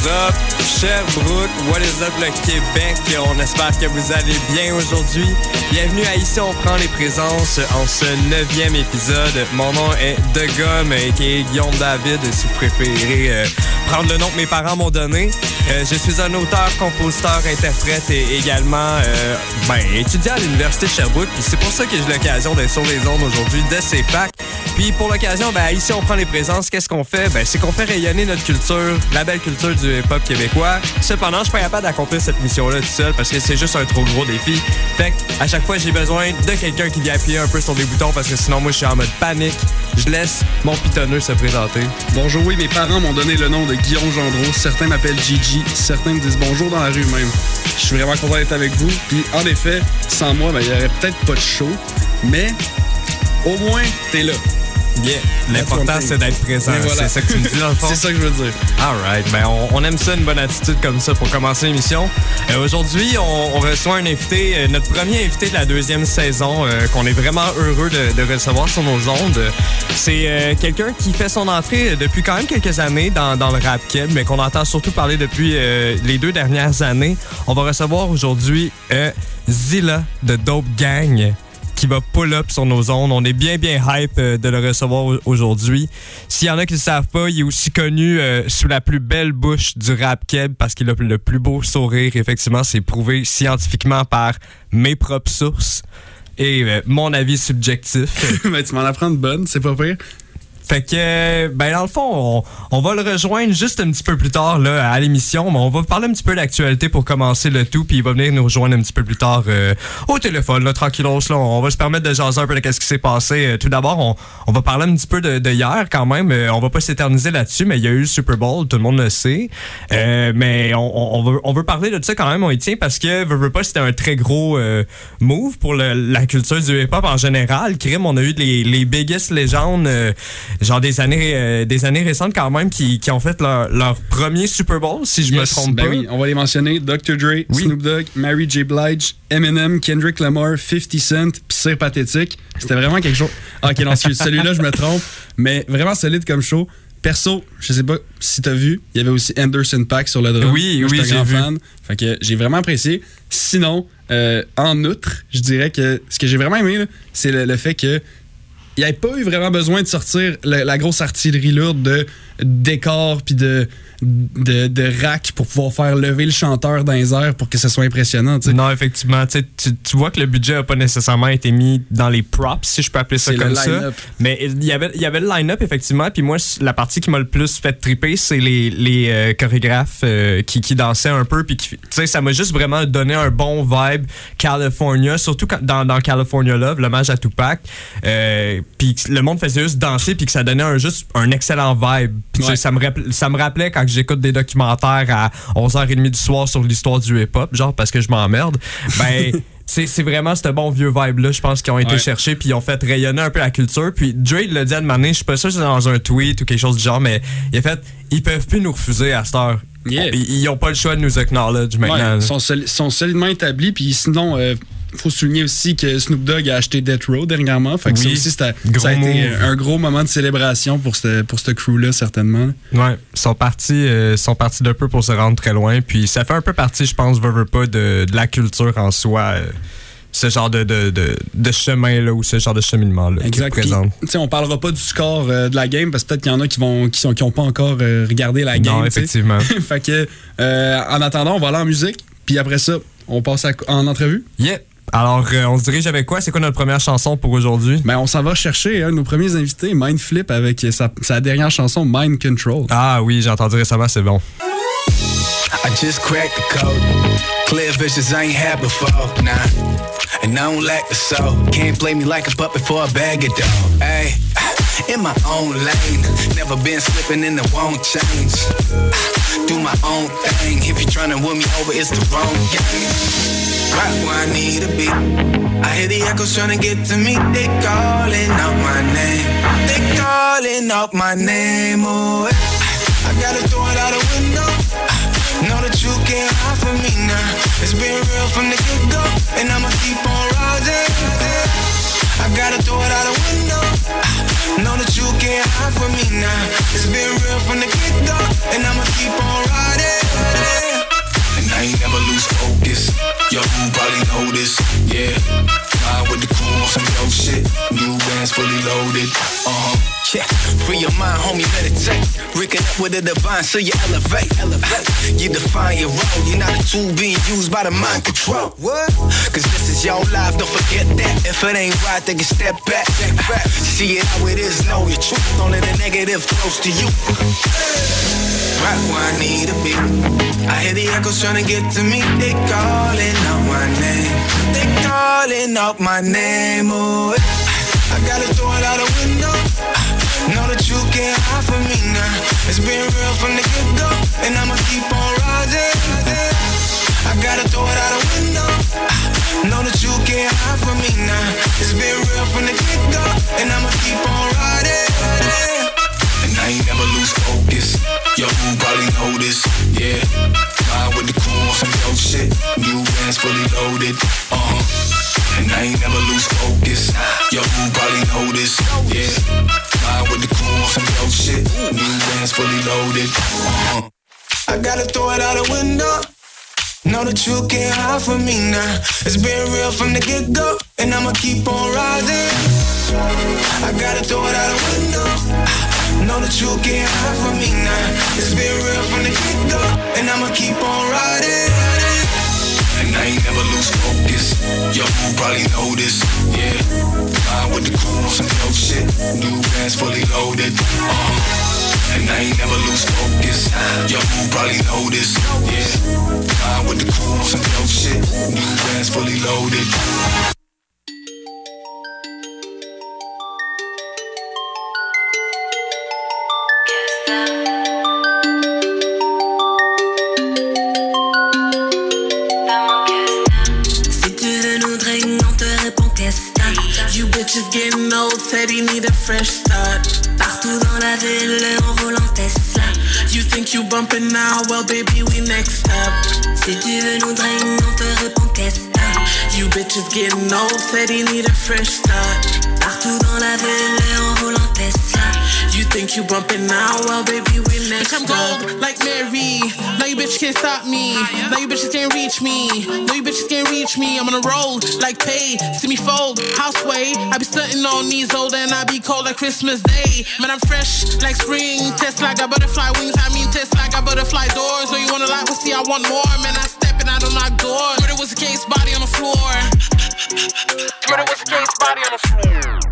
What is up, Sherbrooke? What is up, le Québec? On espère que vous allez bien aujourd'hui. Bienvenue à Ici, on prend les présences en ce neuvième épisode. Mon nom est De Gomme, est Guillaume David, si vous préférez euh, prendre le nom que mes parents m'ont donné. Euh, je suis un auteur, compositeur, interprète et également euh, ben, étudiant à l'Université de Sherbrooke. C'est pour ça que j'ai l'occasion d'être sur les ondes aujourd'hui de ces facs. Puis pour l'occasion, ben, ici on prend les présences. Qu'est-ce qu'on fait? Ben, c'est qu'on fait rayonner notre culture, la belle culture du hip-hop québécois. Cependant, je suis pas capable d'accomplir cette mission-là tout seul parce que c'est juste un trop gros défi. Fait à chaque fois, j'ai besoin de quelqu'un qui vient appuyer un peu sur des boutons parce que sinon, moi, je suis en mode panique. Je laisse mon pitonneux se présenter. Bonjour, oui, mes parents m'ont donné le nom de Guillaume Gendreau. Certains m'appellent Gigi, certains me disent bonjour dans la rue même. Je suis vraiment content d'être avec vous. Puis, en effet, sans moi, ben, il n'y aurait peut-être pas de show, mais au moins, t'es là. Yeah. L'important, c'est d'être présent. Voilà. C'est ça que tu me dis dans le fond? C'est ça que je veux dire. Alright, ben on, on aime ça, une bonne attitude comme ça pour commencer l'émission. Euh, Aujourd'hui, on, on reçoit un invité, euh, notre premier invité de la deuxième saison, euh, qu'on est vraiment heureux de, de recevoir sur nos ondes. C'est quelqu'un qui fait son entrée depuis quand même quelques années dans, dans le rap keb, mais qu'on entend surtout parler depuis les deux dernières années. On va recevoir aujourd'hui Zilla de Dope Gang qui va pull up sur nos ondes. On est bien, bien hype euh, de le recevoir au- aujourd'hui. S'il y en a qui ne le savent pas, il est aussi connu euh, sous la plus belle bouche du rap keb parce qu'il a le plus beau sourire. Effectivement, c'est prouvé scientifiquement par mes propres sources et euh, mon avis subjectif. ben, tu m'en apprends de bonne, c'est pas pire. Fait que, ben dans le fond, on, on va le rejoindre juste un petit peu plus tard là, à l'émission, mais on va parler un petit peu d'actualité pour commencer le tout, puis il va venir nous rejoindre un petit peu plus tard euh, au téléphone, là, tranquillos, là. On va se permettre de jaser un peu de ce qui s'est passé. Euh, tout d'abord, on, on va parler un petit peu de, de hier quand même. Euh, on va pas s'éterniser là-dessus, mais il y a eu le Super Bowl, tout le monde le sait. Euh, mais on, on, veut, on veut parler de ça quand même, on y tient, parce que, veux, veux pas, c'était un très gros euh, move pour la culture du hip-hop en général. Crime, on a eu les, les biggest légendes, euh, genre des années, euh, des années récentes quand même, qui, qui ont fait leur, leur premier Super Bowl, si je me Yes, trompe ben pas. oui, on va les mentionner. Dr. Dre, Oui. Snoop Dogg, Mary J. Blige, Eminem, Kendrick Lamar, 50 Cent, Sir Pathétique. C'était vraiment quelque chose. Ah, ok, non, celui-là, je me trompe. Mais vraiment solide comme show. Perso, je sais pas si t'as vu, il y avait aussi Anderson Pack sur le drum. Oui, Moi, oui, j'ai vu. fan. Fait que j'ai vraiment apprécié. Sinon, euh, en outre, je dirais que ce que j'ai vraiment aimé, c'est le, le fait que n'y avait pas eu vraiment besoin de sortir la grosse artillerie lourde de décors puis de, de, de racks pour pouvoir faire lever le chanteur dans les airs pour que ce soit impressionnant. Non, effectivement. Tu, tu, vois que le budget n'a pas nécessairement été mis dans les props, si je peux appeler ça comme ça. Mais il y avait, il y avait le line-up, effectivement. Puis moi, la partie qui m'a le plus fait triper, c'est les, les euh, chorégraphes euh, qui, qui dansaient un peu. Puis tu sais, ça m'a juste vraiment donné un bon vibe California, surtout quand- dans, dans California Love, l'hommage à Tupac. Euh, puis le monde faisait juste danser, puis que ça donnait un, juste un excellent vibe. Puis Ouais. ça me, rappel- ça me rappelait quand j'écoute des documentaires à 11h30 du soir sur l'histoire du hip-hop, genre parce que je m'emmerde. Ben. C'est vraiment ce bon vieux vibe-là, je pense, qui ont été Ouais. cherchés puis ils ont fait rayonner un peu la culture. Puis Dre l'a dit à demander, je suis pas sûr que c'est dans un tweet ou quelque chose du genre, mais il a fait, ils peuvent plus nous refuser à cette heure. Yeah. Ils, ils ont pas le choix de nous acknowledge Ouais, maintenant. ils sont, sont solidement établis. Puis sinon, euh, faut souligner aussi que Snoop Dogg a acheté Death Row dernièrement. Fait que ça aussi, ça a été un gros moment de célébration pour ce pour ce crew-là, certainement. Ouais, ils sont partis, euh, sont partis d'un peu pour se rendre très loin. Puis ça fait un peu partie, je pense, veux, veux pas, de, de la culture en soi. euh, ce genre de, de, de, de chemin-là ou ce genre de cheminement-là qui Exact. Puis, on parlera pas du score euh, de la game parce que peut-être qu'il y en a qui vont qui sont qui ont pas encore euh, regardé la game. Non, effectivement. fait que euh, en attendant, on va aller en musique. Puis après ça, on passe à- en entrevue. Yeah. Alors, euh, on se dirige avec quoi? C'est quoi notre première chanson pour aujourd'hui? Ben, on s'en va chercher un de nos premiers invités, Mindflip, avec sa, sa dernière chanson Mind Control. Ah oui, j'ai entendu récemment, c'est bon. I just cracked the code. Clear visions I ain't had before. Nah. and I don't lack the soul. Can't play me like a puppet for a bag of dough. Hey, in my own lane, never been slipping and it won't change. Do my own thing. Trying to win me over, it's the wrong game. Right where I need to be. I hear the echoes trying to get to me. They calling out my name. They calling out my name. Oh, eh. I gotta throw it out the window. Know that you can't hide from me now. It's been real from the get-go, and I'ma keep on rising. I gotta throw it out the window. Know that you can't hide from me now. It's been real from the get-go, and I'ma keep on riding. And I ain't never lose focus. Yo, you probably know this, yeah. Ride with the crew on some dope shit. New bands fully loaded, uh-huh. Yeah, free your mind, homie, meditate. Rigging up with the divine, so you elevate, elevate. You define your role, you're not a tool being used by the mind control. What? Cause this is your life, don't forget that. If it ain't right, then you step back. Step back. See it how it is, know your truth. Don't let the negative close to you. Right where I need to be. I hear the echoes trying to get to me. They calling out my name. They calling out my name. Oh, I gotta throw it out the window. Know that you can't hide from me now. It's been real from the get-go, and I'ma keep on rising. I gotta throw it out the window. Know that you can't hide from me now. It's been real from the get-go, and I'ma keep on riding. I ain't never lose focus. Yo, you probably know this, yeah. Ride with the crew on some dope shit. New bands fully loaded, uh-huh. And I ain't never lose focus. Yo, you probably know this, yeah. Ride with the crew on some dope shit. New bands fully loaded, uh-huh. I gotta throw it out the window. Know that you can't hide from me now. It's been real from the get-go, and I'ma keep on rising. I gotta throw it out the window. Know that you can't hide from me now. It's been real from the get-go, and I'ma keep on riding. And I ain't never lose focus. Yo, you probably know this, yeah. Ride with the crew on some dope shit. New bands fully loaded, uh-huh. And I ain't never lose focus. Yo, you probably know this, yeah. Ride with the crew on some dope shit. New bands fully loaded. You bitches getting old, said he need a fresh start. Partout dans la ville, on roule en Tesla. You think you bumping now, well baby we next up. Si tu veux nous drainer, on te répond t'as? You bitches getting old, said he need a fresh start. Partout dans la ville, on roule Tesla. Think you bumping now, well baby we next I'm up. gold like Mary. Now you bitches can't stop me. Now you bitches can't reach me. Now you bitches can't reach me. I'm on a roll like pay. See me fold, houseway. I be stunting on these old and I be cold like Christmas Day. Man, I'm fresh like spring. Tesla got butterfly wings. I mean Tesla got butterfly doors. So you wanna like, well see I want more. Man, I step and I don't knock doors. Murder was a case, body on the floor. Murder was a case, body on the floor.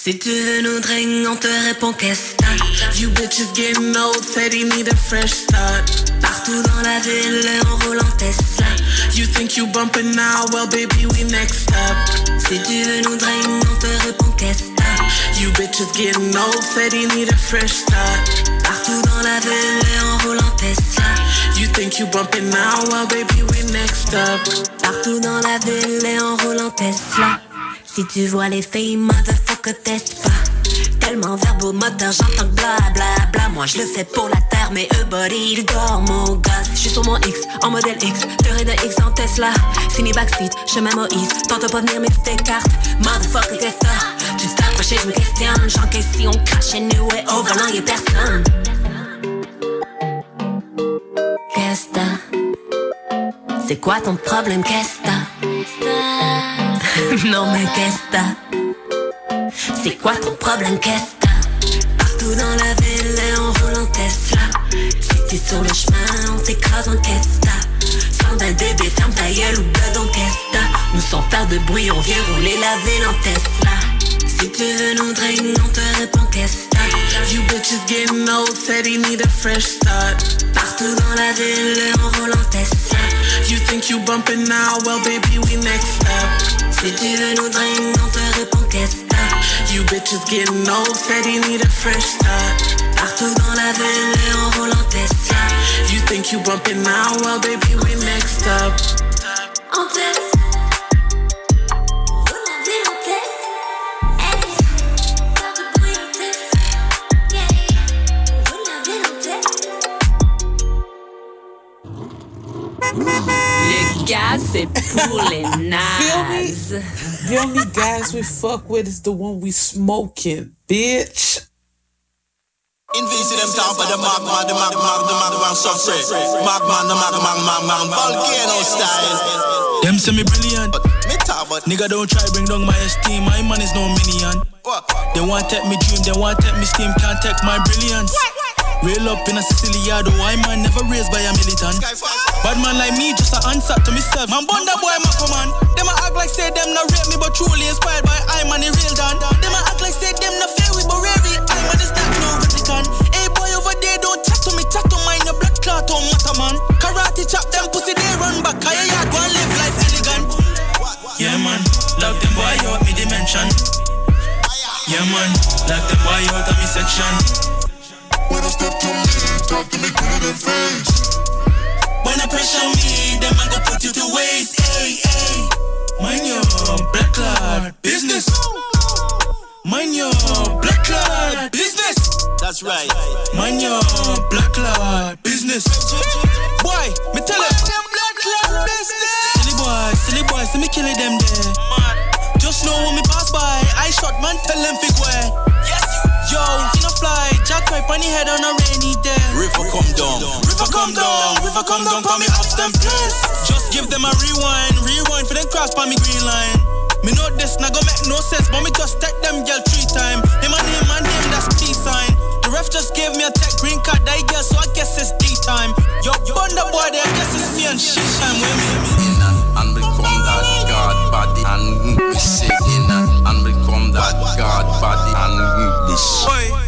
Si tu veux nous drainer, on te répond qu'est-ce que? You bitches getting old, said he need a fresh start. Partout dans la ville, on roule Tesla. You think you bumping now, well baby we next up. Si tu veux nous drainer, on te répond qu'est-ce que? You bitches getting old, said he need a fresh start. Partout dans la ville, on roule en Tesla. You think you bumping now, well baby we next up. Partout dans la ville, on roule en Tesla. Si tu vois les filles, motherfucker, pas. Tellement verbo moteur, j'entends que bla bla bla. Moi je le fais pour la terre, mais eux body, ils dorment, mon gosse. Je suis sur mon X, en modèle X, de de X en Tesla. Fini backseat, chemin Moïse, tente pas venir mais tu t'écartes. Motherfucker, qu'est-ce ça? Tu t'approches et je me questionne. J'encaisse si on crache et nous et au volant y'a personne. Qu'est-ce? C'est quoi ton problème, qu'est-ce non mais qu'est-ce? C'est quoi ton problème, qu'est-ce que? Partout dans la ville on roule en Tesla. Si t'es sur le chemin, on t'écrase en que t'as? Sandal bébé, ferme ta gueule ou blood en? Nous sans faire de bruit, on vient rouler la ville en Tesla. Si tu veux nous drainer, on te répond qu'est-ce que t'as? You bitches getting old, said he need a fresh start. Partout dans la ville, on roule en Tesla. You think you bumping now, well baby we next up. Si tu veux nous drainer, on te répond qu'est-ce. You bitches getting old, said he need a fresh start. Partout dans la ville en roulant Tesla. You think you bumping now? Well, baby, we next up. Nazes. The only guys we fuck with is the one we smoking, bitch. Invisi them top of the magma, the magma, the magma, substrate. Magma, the magma, magma, volcano style. Them say me brilliant. Me talk about Nigga don't try bring down my esteem. My man is no minion. what? They want take me dream, they want take me scheme, can't take my brilliance. Real up in a Siciliado, I man never raised by a militant. Bad man like me just a answer to myself. Man, bunda boy, my command. Them a act like say them not rape me, but truly inspired by I man the real dan. Them a act like say them not fair with, but rare I man is that no replicant. Hey boy over there, don't chat to me, chat to mine. Your blood clot on matter man. Karate chop them pussy, they run back. I yard go and live life elegant. Yeah man, lock them boy out me dimension. Yeah man, lock them boy out of me section. When I step to me, talk to me, put it in face. When I pressure me, them I go put you to waste. Hey, hey. Mind your black card business. Mind your black card business. That's right. Mind your black card business. Boy, me tell you. Silly boy, silly boy, see me killing them there. Just know when me pass by, I shot man, tell them fig where. Yes, Yo, in a fly, jack right on the head on a rainy day. River come down. River come down, river come down, call me up them place. Just give them a rewind, rewind for them cross by me green line. Me know this not gonna make no sense, but me just take them girl three time. Him and him and him, that's peace sign. The ref just gave me a tech green card, that girl, so I guess it's D time. Yo, bunda boy, there, I guess it's me and she time with me. In and, become that God body and sick in and, become that God body and be sick.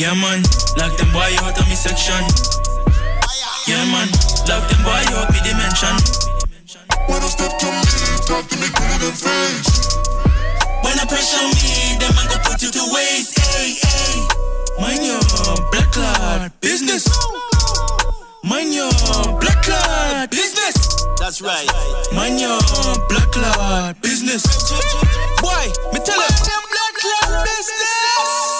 Boy. Yeah man, lock them boy out of me section. Yeah man, lock them boy out me dimension. When I step to me, talk to me, put it in face. When I pressure me, them I go put you to waste. Hey, hey. Mind your black card business. Mind your black card business. That's right. Mind your black card business. Boy, me tell you. Them black card business.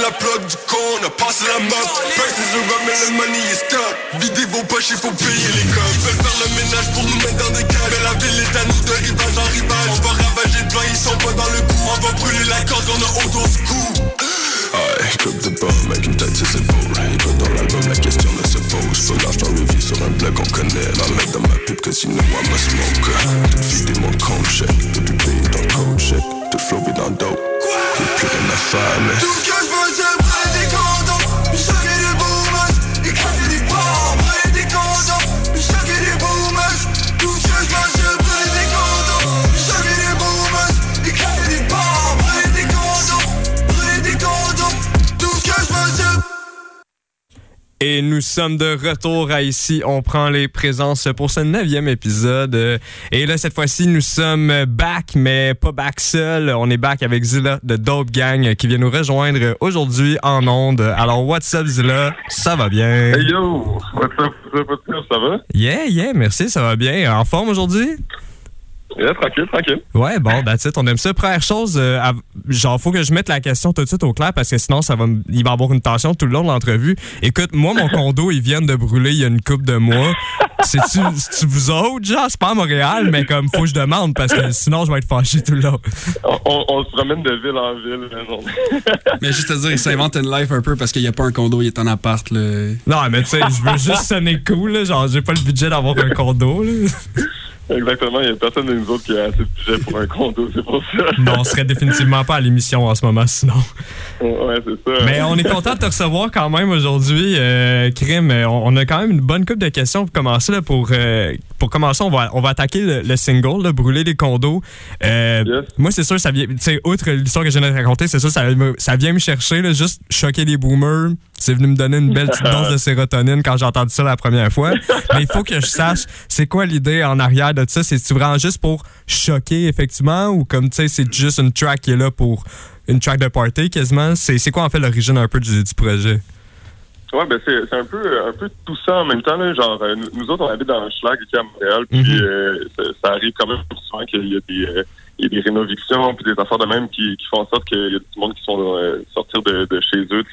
la plug du con. Passer la map. Passer sur rap, mais le money est stop. Videz vos poches, il faut payer les coms. Ils veulent faire le ménage pour nous mettre dans des caves. Mais la ville est à nous de rivage en rivage. On va ravager le blanc, ils sont pas dans le coup. On va brûler la corde, on a autour du cou. Aïe, club de bombe avec une tête épaules Il va dans l'album, la question ne se pose Peu l'argent revient sur un blog, on connaît La mettre dans ma pub, que sinon I must smoke Tout vider mon compte chèque Tout payer dans le code chèque Tout flopper dans le dope Y'a plus rien à faire, mais Tout ce que je veux, Et nous sommes de retour à ici. On prend les présences pour ce neuvième épisode. Et là, cette fois-ci, nous sommes back, mais pas back seul. On est back avec Zilla de Dope Gang qui vient nous rejoindre aujourd'hui en onde. Alors, what's up, Zilla? Ça va bien? Hey yo! What's up, what's up, what's up? Ça va? Yeah, yeah, merci, ça va bien. En forme aujourd'hui? Yeah, tranquille, tranquille. Ouais, bon, that's it, on aime ça. Première chose, euh, genre, faut que je mette la question tout de suite au clair parce que sinon, ça va, il va y avoir une tension tout le long de l'entrevue. Écoute, moi, mon condo, il vient de brûler il y a une couple de mois. C'est-tu c'est-tu vous autres, genre? C'est pas à Montréal, mais comme, faut que je demande parce que sinon, je vais être fâché tout le long. On, on- on se promène de ville en ville. mais juste à dire, il s'invente une life un peu parce qu'il n'y a pas un condo, il est en appart. Là. Non, mais tu sais, je veux juste sonner cool, là. Genre, j'ai pas le budget d'avoir un condo, là. Exactement, il y a personne de nous autres qui a assez de budget pour un condo, c'est pour ça. Non, on serait définitivement pas à l'émission en ce moment, sinon. Ouais, c'est ça. Mais on est content de te recevoir quand même aujourd'hui, euh, Crime. Euh, On a quand même une bonne coupe de questions pour commencer. Là, pour, euh, pour commencer, on va, on va attaquer le, le single, là, Brûler les condos. Euh, Moi, c'est sûr, ça vient, outre l'histoire que je viens de te raconter, c'est sûr, ça, ça vient me chercher, là, juste choquer les boomers. C'est venu me donner une belle petite dose de sérotonine quand j'ai entendu ça la première fois. Mais il faut que je sache, c'est quoi l'idée en arrière de ça? C'est-tu vraiment juste pour choquer, effectivement, ou comme, tu sais, c'est juste une track qui est là pour une track de party quasiment? C'est quoi en fait l'origine un peu du, du projet? Ouais, ben c'est un peu un peu tout ça en même temps. Là, genre, euh, nous, nous autres, on habite dans un schlag ici à Montréal, puis Mhm. euh, ça, ça arrive quand même souvent qu'il y a des, euh, il y a des rénovictions, puis des affaires de même qui, qui font en sorte qu'il y a du monde qui sont euh, sortir de, de chez eux,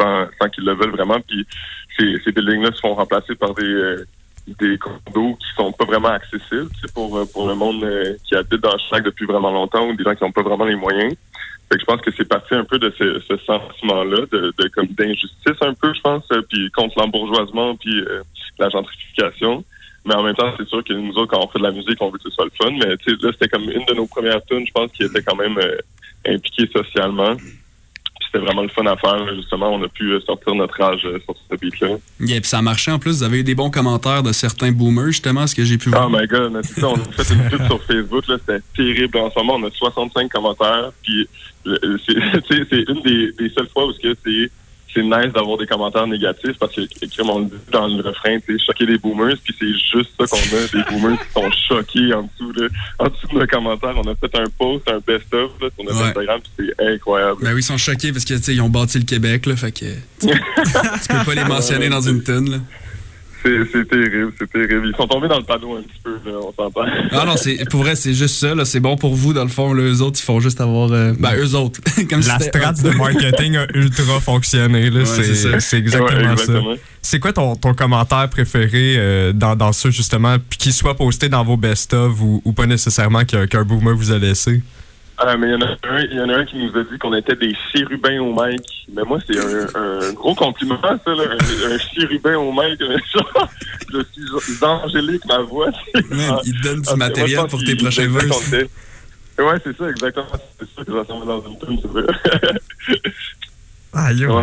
sans, sans qu'ils le veulent vraiment. Puis ces, ces buildings-là se font remplacer par des euh, des condos qui sont pas vraiment accessibles pour euh, pour le monde euh, qui habite dans le schlag depuis vraiment longtemps ou des gens qui n'ont pas vraiment les moyens. Fait que je pense que c'est parti un peu de ce, ce sentiment-là, de, de comme d'injustice un peu, je pense, euh, puis contre l'embourgeoisement, puis la gentrification. Mais en même temps, c'est sûr que nous autres, quand on fait de la musique, on veut que ce soit le fun. Mais là, c'était comme une de nos premières tunes, je pense, qui était quand même euh, impliquée socialement. C'était vraiment le fun à faire. Justement, on a pu euh, sortir notre âge euh, sur ce beat-là. Yeah, puis ça a marché en plus. Vous avez eu des bons commentaires de certains boomers, justement, ce que j'ai pu Oh voir. my god, mais ça, on a fait une pub sur Facebook, là, c'était terrible. En ce moment, on a 65 commentaires, puis euh, c'est une des, des seules fois où c'est c'est c'est nice d'avoir des commentaires négatifs parce que comme on le dit dans le refrain, sais, choquer les boomers, puis c'est juste ça qu'on a, des boomers qui sont choqués en dessous de, en dessous de nos commentaires. On a fait un post, un best-of sur notre Ouais. Instagram, puis c'est incroyable. Ben oui, ils sont choqués parce que, tu sais, ils ont bâti le Québec, là, fait que tu, peux pas les mentionner dans une tune, là. C'est terrible, c'est terrible. Ils sont tombés dans le panneau un petit peu, là, on s'entend. Ah non, c'est pour vrai, c'est juste ça, là. C'est bon pour vous, dans le fond. Là, eux autres, ils font juste avoir. euh, ben, eux autres. Comme si La c'était- strate de marketing a ultra fonctionné. là. Ouais, c'est exactement, Ouais, ça. exactement. C'est quoi ton, ton commentaire préféré euh, dans, dans ça, justement, puis qu'il soit posté dans vos best-of ou, ou pas nécessairement qu'un qu'un boomer vous a laissé? Ah, mais il y, en a un, il y en a un qui nous a dit qu'on était des chérubins au mic. Mais moi, c'est un, un gros compliment, ça, là. Un, un chérubin au mic. Genre, je suis angélique, ma voix. Man, il te donne du Ah, matériel moi, pour tes prochains verses. Ouais, c'est ça, exactement. C'est ça que j'entends dans une tune, c'est vrai. Ah, yo. Ouais,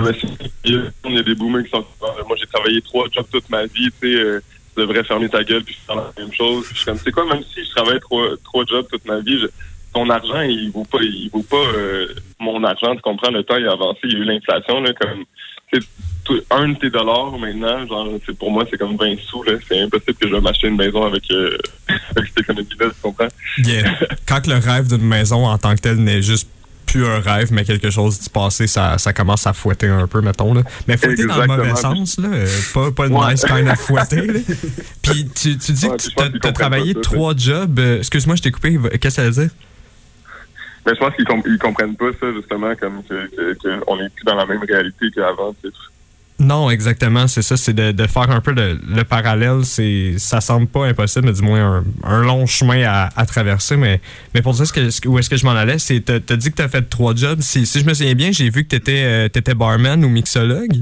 mais y a- des boomers qui sont. Moi, j'ai travaillé trois jobs toute ma vie, tu sais. euh, tu devrais fermer ta gueule puis faire la même chose. Puis je suis comme, c'est quoi, même si je travaille trois, trois jobs toute ma vie, je- ton argent, il vaut pas, il vaut pas euh, mon argent, tu comprends, le temps il a avancé, il y a eu l'inflation, là, comme, un de tes dollars maintenant, genre, c'est pour moi, c'est comme 20 sous, là. C'est impossible que je vais m'acheter une maison avec, euh, avec cette économie-là, tu comprends? Yeah. Quand le rêve d'une maison en tant que tel n'est juste plus un rêve, mais quelque chose du passé, ça, ça commence à fouetter un peu, mettons. Là. Mais fouetter dans le mauvais sens, là, pas, pas le Ouais. nice kind of fouetter. là. Puis tu, tu dis Ouais, que tu comprennent travaillé trois jobs. euh, Excuse-moi, je t'ai coupé. Qu'est-ce que ça veut dire? Mais je pense qu'ils com- comprennent pas ça, justement, comme que, que, que on est plus dans la même réalité qu'avant. Non, exactement, c'est ça, c'est de, de faire un peu le, le parallèle. C'est, ça semble pas impossible, mais du moins un, un long chemin à, à traverser. Mais, mais pour ce que, que- où est-ce que je m'en allais, c'est t'as, t'as dit que t'as fait trois jobs. Si, si je me souviens bien, j'ai vu que t'étais, euh, t'étais barman ou mixologue.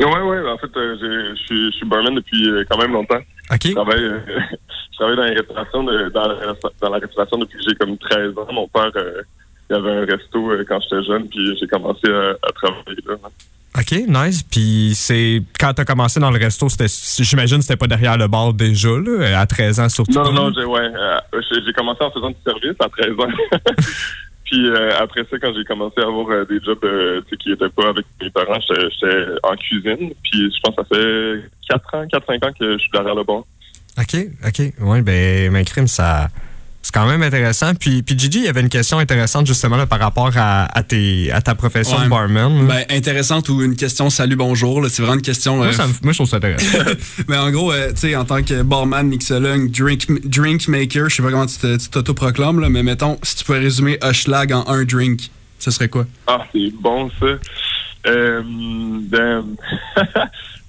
Ouais, ouais, en fait, euh, j'ai- je suis, je suis barman depuis euh, quand même longtemps. OK. Je travaille, euh, je travaille dans, la restauration de- dans, la, dans la restauration depuis que j'ai comme 13 ans. Mon père, euh, il avait un resto euh, quand j'étais jeune, puis j'ai commencé à, à travailler là. OK, nice. Puis c'est quand t'as commencé dans le resto, c'était, j'imagine que c'était pas derrière le bar déjà, là, à 13 ans surtout. Non, non, j'ai, ouais, euh, j'ai commencé en faisant du service à 13 ans. Puis euh, après ça, quand j'ai commencé à avoir euh, des jobs euh, qui n'étaient pas avec mes parents, j'étais en cuisine. Puis je pense que ça fait 4 ans, 4-5 ans que je suis derrière le bar. OK, OK. Oui, ben, ben crime, ça. C'est quand même intéressant. Puis, puis Gigi, il y avait une question intéressante justement là, par rapport à, à, tes, à ta profession Ouais. de barman. Ben, intéressante ou une question salut bonjour, c'est vraiment une question. moi, euh, ça me- moi, je trouve ça intéressant. Mais en gros, euh, tu sais, en tant que barman, mixologue, drink, drink maker, je sais pas comment tu t'autoproclames, là, mais mettons, si tu pouvais résumer Hushlag en un drink, ce serait quoi? Ah, c'est bon ça. Euh, ben,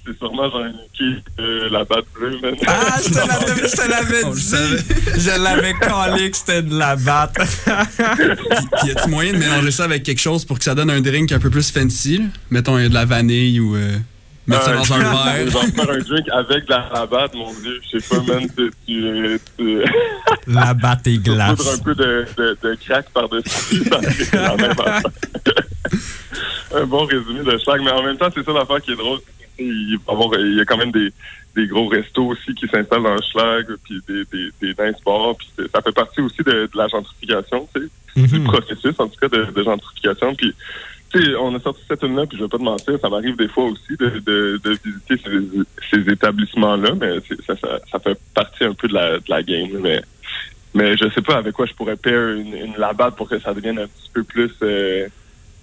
c'est sûrement genre une qui euh, la batte bleue, man. Ah, je te l'avais, je te l'avais On le dit. Je l'avais collé que c'était de la batte. Puis y a-tu moyen de mélanger ça avec quelque chose pour que ça donne un drink un peu plus fancy? là? Mettons euh, de la vanille ou euh, mettre ça Ah, dans un verre. Genre faire un drink avec de la rabatte, mon dieu. Je sais pas, man. Tu, tu, tu, La batte et tu poudres un glace. peu de, de, de crack par-dessus. la un bon résumé de chaque. Mais en même temps, c'est ça l'affaire qui est drôle. Il, y avoir- il y a quand même des, des gros restos aussi qui s'installent dans le schlag, puis des, des, des nice bars. Puis ça fait partie aussi de, de la gentrification, tu sais, du processus, en tout cas, de, de gentrification. Puis, tu sais, on a sorti cette tune-là, puis je vais pas te mentir, ça m'arrive des fois aussi de, de, de visiter ces, ces établissements-là, mais ça, ça, ça fait partie un peu de la, de la game. Mais, mais je sais pas avec quoi je pourrais pair une, une labatte pour que ça devienne un petit peu plus... euh,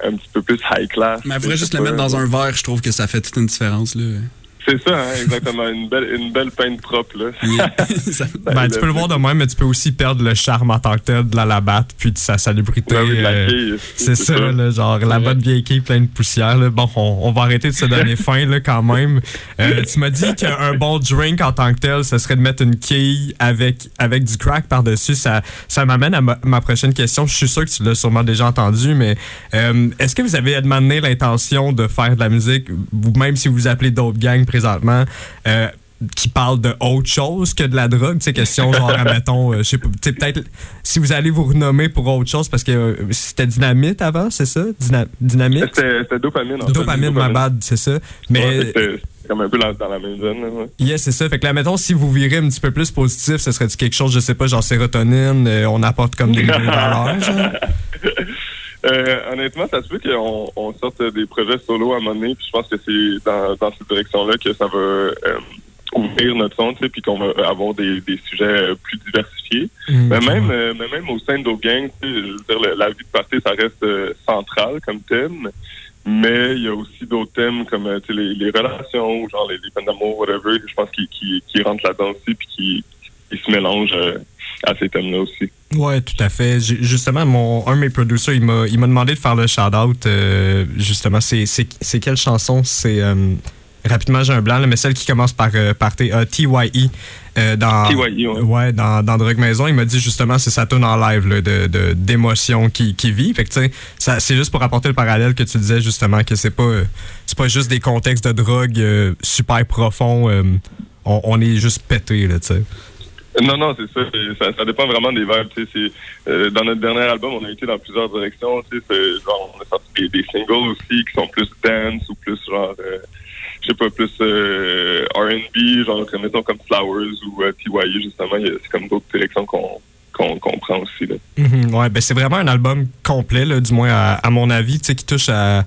un petit peu plus high class. Mais elle pourrait juste le mettre dans un verre, je trouve que ça fait toute une différence. Là. C'est ça, hein, exactement. Une belle, une belle peinte propre, là. Ben, tu peux le voir de même, mais tu peux aussi perdre le charme en tant que tel de la labatte, puis de sa salubrité. Ouais, oui, euh, c'est ça, ça. là, genre la bonne vieille quille pleine de poussière. là. Bon, on, on va arrêter de se donner faim là, quand même. Euh, tu m'as dit qu'un bon drink en tant que tel, ce serait de mettre une quille avec, avec du crack par-dessus. Ça, ça m'amène à ma, ma prochaine question. Je suis sûr que tu l'as sûrement déjà entendu, mais euh, est-ce que vous avez demandé l'intention de faire de la musique, même si vous appelez d'autres gangs présentement, euh, qui parlent de autre chose que de la drogue, tu sais, question genre, admettons, euh, je sais pas, peut-être, si vous allez vous renommer pour autre chose, parce que euh, c'était dynamite avant, c'est ça? Dyna- dynamite? C'était dopamine, en fait. Dopamine, ma bad, c'est ça. Mais, Ouais, comme un peu dans, dans la même zone, ouais. yes, c'est ça. Fait que là, mettons, si vous virez un petit peu plus positif, ce serait quelque chose, je sais pas, genre sérotonine, euh, on apporte comme des valeurs, genre? Euh, honnêtement, ça se peut qu'on on sorte des projets solo à un moment donné, puis je pense que c'est dans, dans cette direction-là que ça va euh, ouvrir notre son, puis qu'on va avoir des, des sujets euh, plus diversifiés. Mm, mais, même, euh, mais même au sein de nos gangs, je veux dire, la vie de party, ça reste euh, central comme thème. Mais il y a aussi d'autres thèmes comme tu sais, les, les relations, genre les, les peines d'amour, whatever, je pense qui, qui, qui rentrent là-dedans aussi, puis qui, qui se mélangent euh, à ces thèmes-là aussi. Ouais, tout à fait. Ju- Justement, mon, un de mes producers, il m'a, demandé de faire le shout-out. euh, justement, c'est, quelle chanson? C'est. euh, rapidement, j'ai un blanc, là, mais celle qui commence par, euh, par TYE. euh, dans, TYE, ouais. dans, dans Drogue Maison, il m'a dit justement c'est sa tune en live là, de, d'émotion qui, qui vit. Fait que, tu sais, ça- c'est juste pour apporter le parallèle que tu disais justement que c'est pas, euh, c'est pas juste des contextes de drogue super profonds. on, on est juste pété, là, tu sais. Non, non, c'est ça, ça. Dépend vraiment des vibes. euh, dans notre dernier album, on a été dans plusieurs directions. Genre, on a sorti des, singles aussi qui sont plus dance ou plus genre, euh, je sais pas, plus euh, R&B, genre mettons comme Flowers ou euh, TYE justement. C'est comme d'autres directions qu'on qu'on qu'on prend aussi. Là. Mhm, ouais, ben c'est vraiment un album complet, là, du moins à, à mon avis, qui touche à,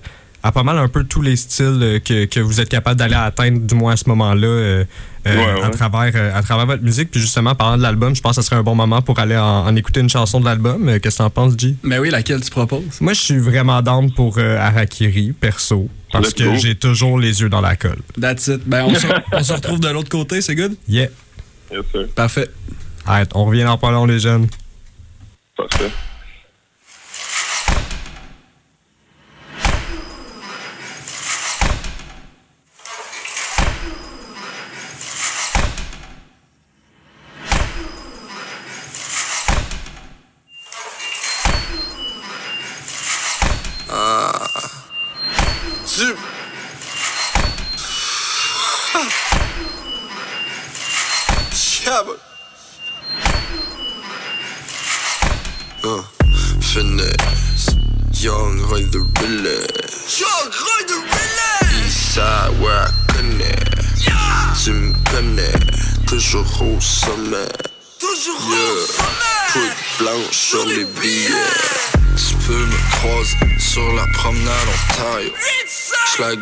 à pas mal un peu tous les styles euh, que, que vous êtes capable d'aller atteindre, du moins à ce moment-là, euh, euh, Ouais, À, travers, euh, à travers votre musique. Puis justement, parlant de l'album, je pense que ce serait un bon moment pour aller en, en écouter une chanson de l'album. Euh, Qu'est-ce que t'en penses, G? Ben oui, laquelle tu proposes? Moi, je suis vraiment down pour euh, Harakiri, perso, parce Let's que j'ai toujours les yeux dans la colle. That's it. Ben on se, on se retrouve de l'autre côté, c'est good? Yeah. Yes, sir. Parfait. Arrête, on revient dans pas long, les jeunes. Parfait.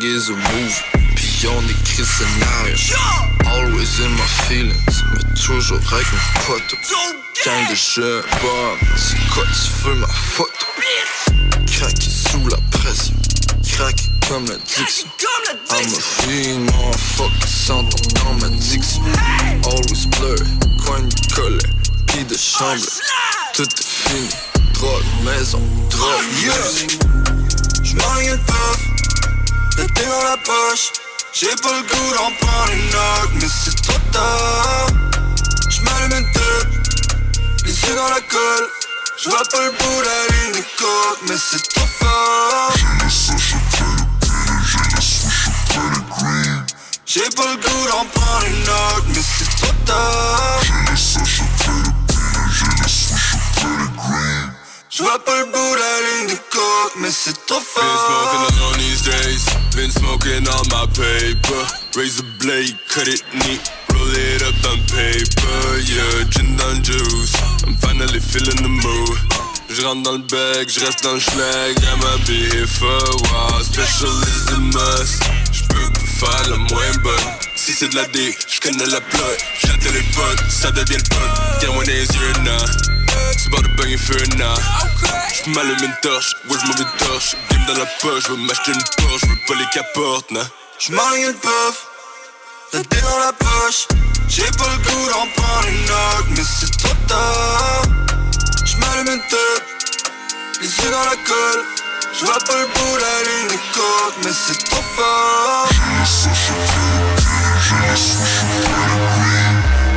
Is a move, puis on écrit le scénario. Always in my feelings, mais toujours avec mes potes. Gang de jeux, bon, c'est quoi tu veux ma photo? Craqué sous la pression, craqué comme l'addiction. I'm a fiend, motherfucker, s'entend dans ma diction. Always blur, coin de collet, qui de chambre. Tout est fini, drogue maison, drogue musique. J'marie une puff, thé dans la poche. J'ai pas le goût d'en prendre une note, mais c'est trop tard. J'm'allume une tête, les yeux dans la colle. J'vois pas le bout de la ligne de côte, mais c'est trop fort. J'ai pas le goût d'en prendre une note, mais c'est trop tard. J'vois pas le bout la ligne de côte, mais c'est trop fort. Been smoking on my paper. A blade, cut it neat. Roll it up on paper. Yeah, gin and juice. I'm finally feeling the mood. Je rentre dans le bag, je reste dans le schlag. I'm a beef, wow. Special is a must. La. Si c'est de la D, je connais la plot. J'ai un téléphone, ça devient le pun. Tiens, one is here now. C'est pas de feu, nah. J'm'allume une torche, ouais torche. Game dans la poche, j'veux m'acheter une Porsche, j'veux pas les capotes, nah. Une puff, le thé dans la poche. J'ai pas le goût d'en prendre une note, mais c'est trop tard. J'm'allume une les yeux dans la colle. J'vois pas le bout la ligne de côte, mais c'est trop fort.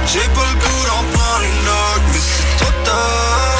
J'ai pas le goût d'en prendre une note, mais c'est trop tard.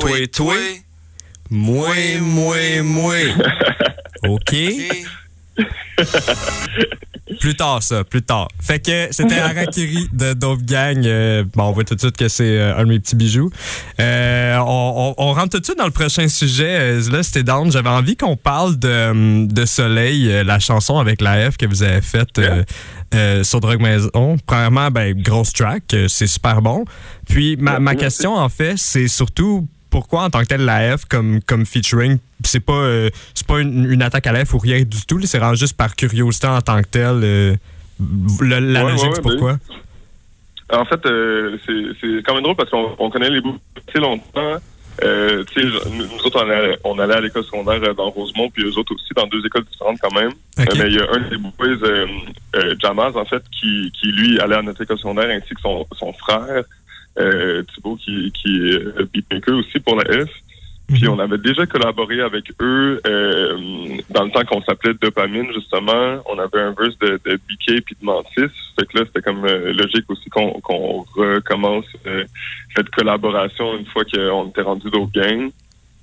Toi, toi. Moi, moi, moi. OK. plus tard, ça, plus tard. Fait que c'était Harakiri de Dope Gang. Euh, bon, on voit tout de suite que c'est euh, un de mes petits bijoux. Euh, on, on- on rentre tout de suite dans le prochain sujet. Là, c'était down. J'avais envie qu'on parle de, de Soleil, la chanson avec la F que vous avez faite sur Drogue Maison. Premièrement, ben, grosse track, c'est super bon. Puis ma, ma question, en fait, c'est surtout pourquoi en tant que tel la F comme, comme featuring, c'est pas, euh, c'est pas une, une attaque à la F ou rien du tout, c'est vraiment juste par curiosité en tant que tel. euh, le- la Ouais, logique ouais, ouais, pourquoi. En fait, euh, c'est quand même drôle parce qu'on on connaît les bouts assez longtemps. Nous autres, on allait, on allait à l'école secondaire dans Rosemont, puis eux autres aussi dans deux écoles différentes quand même. Mais il y a un des boys, Jamaz, en fait, qui, qui lui allait à notre école secondaire, ainsi que son, son frère, euh, qui, qui est euh, beatmaker aussi pour la F. Puis on avait déjà collaboré avec eux euh, dans le temps qu'on s'appelait Dopamine, justement. On avait un verse de, de BK puis de Mantis. Fait que là, c'était comme euh, logique aussi qu'on recommence euh, cette collaboration une fois qu'on était rendu d'autres gangs.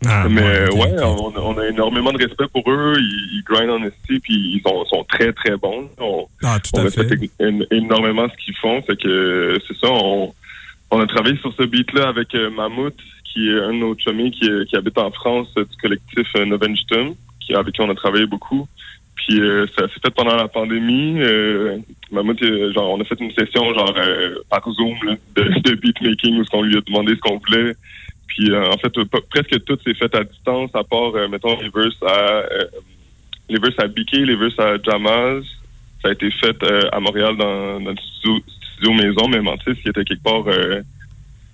Ah, Mais ouais, on, on a énormément de respect pour eux. Ils, ils grind en esti puis ils sont, sont très très bons. On, Ah, tout on à fait. respecte énormément ce qu'ils font. Fait que c'est ça, on, on a travaillé sur ce beat-là avec euh, Mammouth, qui est un de nos chummies qui, est- qui habite en France euh, du collectif euh, Novengetum, qui, avec qui on a travaillé beaucoup. Puis euh, ça s'est fait pendant la pandémie. Euh, euh, genre, on a fait une session genre euh, par Zoom là, de, de beatmaking où on lui a demandé ce qu'on voulait. Puis euh, en fait, euh, presque tout s'est fait à distance, à part, euh, mettons, les verses à euh, les verses à BK, les verses à Jamaz. Ça a été fait euh, à Montréal dans notre studio, studio maison, mais Mantis, qui était quelque part, euh,